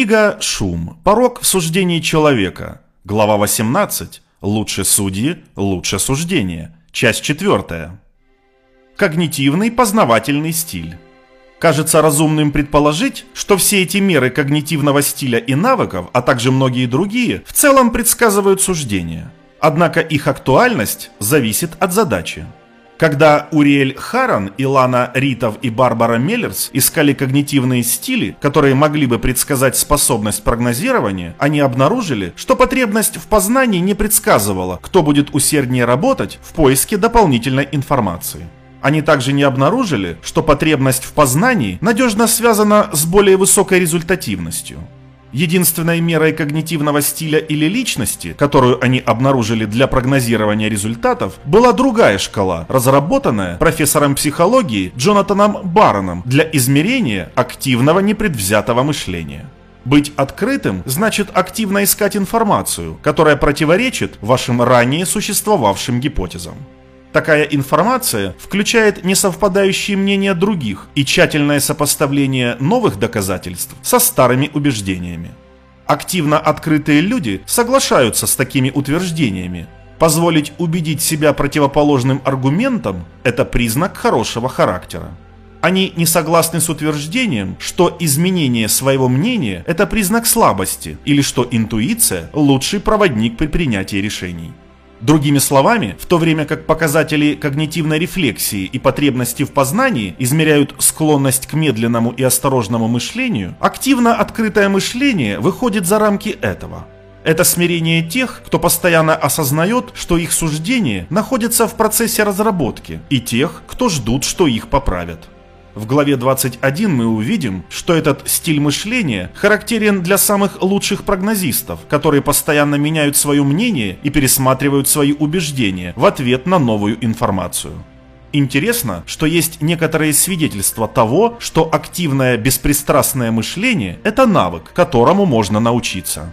Книга «Шум. Порог в суждении человека». Глава 18. Лучше судьи, лучше суждение. Часть 4. Когнитивный познавательный стиль. Кажется разумным предположить, что все эти меры когнитивного стиля и навыков, а также многие другие, в целом предсказывают суждение. Однако их актуальность зависит от задачи. Когда Уриэль Харан, Илана Ритов и Барбара Меллерс искали когнитивные стили, которые могли бы предсказать способность прогнозирования, они обнаружили, что потребность в познании не предсказывала, кто будет усерднее работать в поиске дополнительной информации. Они также не обнаружили, что потребность в познании надежно связана с более высокой результативностью. Единственной мерой когнитивного стиля или личности, которую они обнаружили для прогнозирования результатов, была другая шкала, разработанная профессором психологии Джонатаном Бароном для измерения активного непредвзятого мышления. Быть открытым значит активно искать информацию, которая противоречит вашим ранее существовавшим гипотезам. Такая информация включает несовпадающие мнения других и тщательное сопоставление новых доказательств со старыми убеждениями. Активно открытые люди соглашаются с такими утверждениями. Позволить убедить себя противоположным аргументам – это признак хорошего характера. Они не согласны с утверждением, что изменение своего мнения – это признак слабости, или что интуиция – лучший проводник при принятии решений. Другими словами, в то время как показатели когнитивной рефлексии и потребности в познании измеряют склонность к медленному и осторожному мышлению, активно открытое мышление выходит за рамки этого. Это смирение тех, кто постоянно осознает, что их суждения находятся в процессе разработки, и тех, кто ждут, что их поправят. В главе 21 мы увидим, что этот стиль мышления характерен для самых лучших прогнозистов, которые постоянно меняют свое мнение и пересматривают свои убеждения в ответ на новую информацию. Интересно, что есть некоторые свидетельства того, что активное беспристрастное мышление – это навык, которому можно научиться.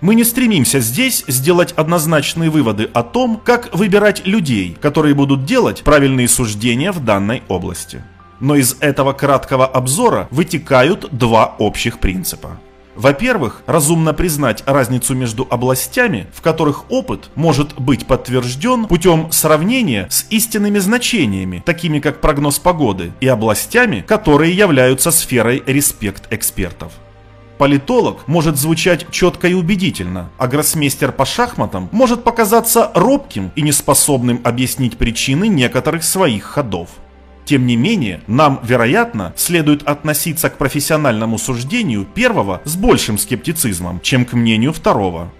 Мы не стремимся здесь сделать однозначные выводы о том, как выбирать людей, которые будут делать правильные суждения в данной области но из этого краткого обзора вытекают два общих принципа. Во-первых, разумно признать разницу между областями, в которых опыт может быть подтвержден путем сравнения с истинными значениями, такими как прогноз погоды, и областями, которые являются сферой респект экспертов. Политолог может звучать четко и убедительно, а гроссмейстер по шахматам может показаться робким и неспособным объяснить причины некоторых своих ходов. Тем не менее, нам, вероятно, следует относиться к профессиональному суждению первого с большим скептицизмом, чем к мнению второго.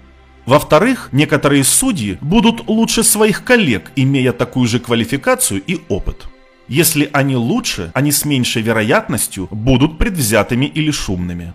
Во-вторых, некоторые судьи будут лучше своих коллег, имея такую же квалификацию и опыт. Если они лучше, они с меньшей вероятностью будут предвзятыми или шумными.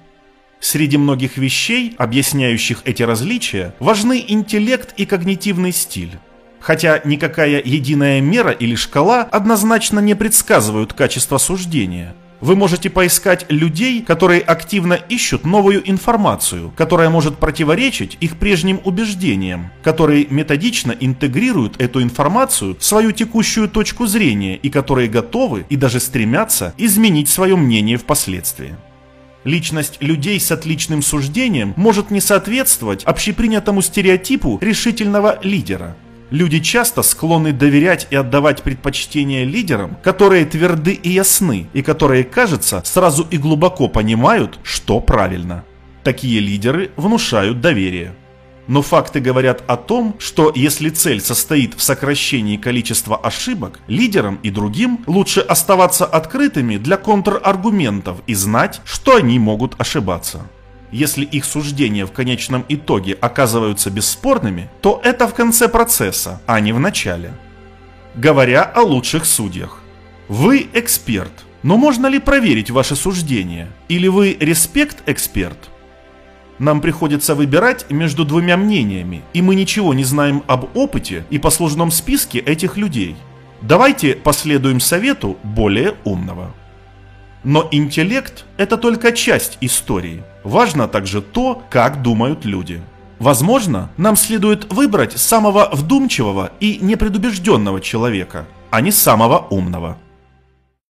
Среди многих вещей, объясняющих эти различия, важны интеллект и когнитивный стиль. Хотя никакая единая мера или шкала однозначно не предсказывают качество суждения. Вы можете поискать людей, которые активно ищут новую информацию, которая может противоречить их прежним убеждениям, которые методично интегрируют эту информацию в свою текущую точку зрения и которые готовы и даже стремятся изменить свое мнение впоследствии. Личность людей с отличным суждением может не соответствовать общепринятому стереотипу решительного лидера – Люди часто склонны доверять и отдавать предпочтение лидерам, которые тверды и ясны, и которые, кажется, сразу и глубоко понимают, что правильно. Такие лидеры внушают доверие. Но факты говорят о том, что если цель состоит в сокращении количества ошибок, лидерам и другим лучше оставаться открытыми для контраргументов и знать, что они могут ошибаться. Если их суждения в конечном итоге оказываются бесспорными, то это в конце процесса, а не в начале. Говоря о лучших судьях. Вы эксперт, но можно ли проверить ваши суждения? Или вы респект-эксперт? Нам приходится выбирать между двумя мнениями, и мы ничего не знаем об опыте и послужном списке этих людей. Давайте последуем совету более умного. Но интеллект – это только часть истории. Важно также то, как думают люди. Возможно, нам следует выбрать самого вдумчивого и непредубежденного человека, а не самого умного.